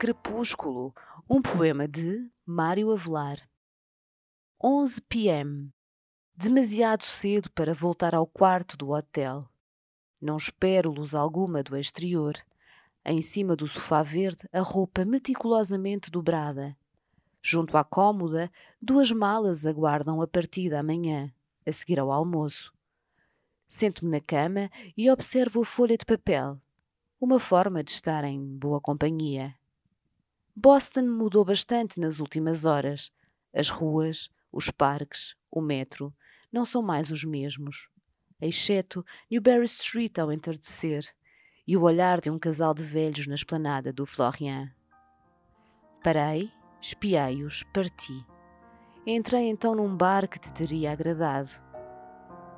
Crepúsculo, um poema de Mário Avelar. 11 p.m. Demasiado cedo para voltar ao quarto do hotel. Não espero luz alguma do exterior. Em cima do sofá verde, a roupa meticulosamente dobrada. Junto à cômoda, duas malas aguardam a partida amanhã, a seguir ao almoço. Sento-me na cama e observo a folha de papel. Uma forma de estar em boa companhia. Boston mudou bastante nas últimas horas. As ruas, os parques, o metro não são mais os mesmos, exceto Newberry Street ao entardecer e o olhar de um casal de velhos na esplanada do Florian. Parei, espiei-os, parti. Entrei então num bar que te teria agradado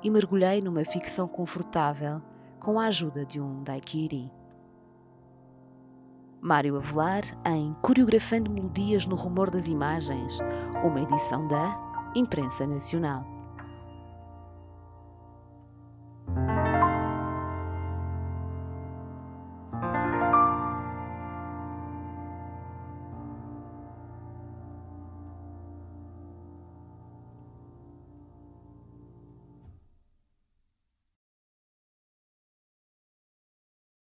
e mergulhei numa ficção confortável com a ajuda de um daiquiri. Mário Avelar em Coreografando Melodias no Rumor das Imagens, uma edição da Imprensa Nacional.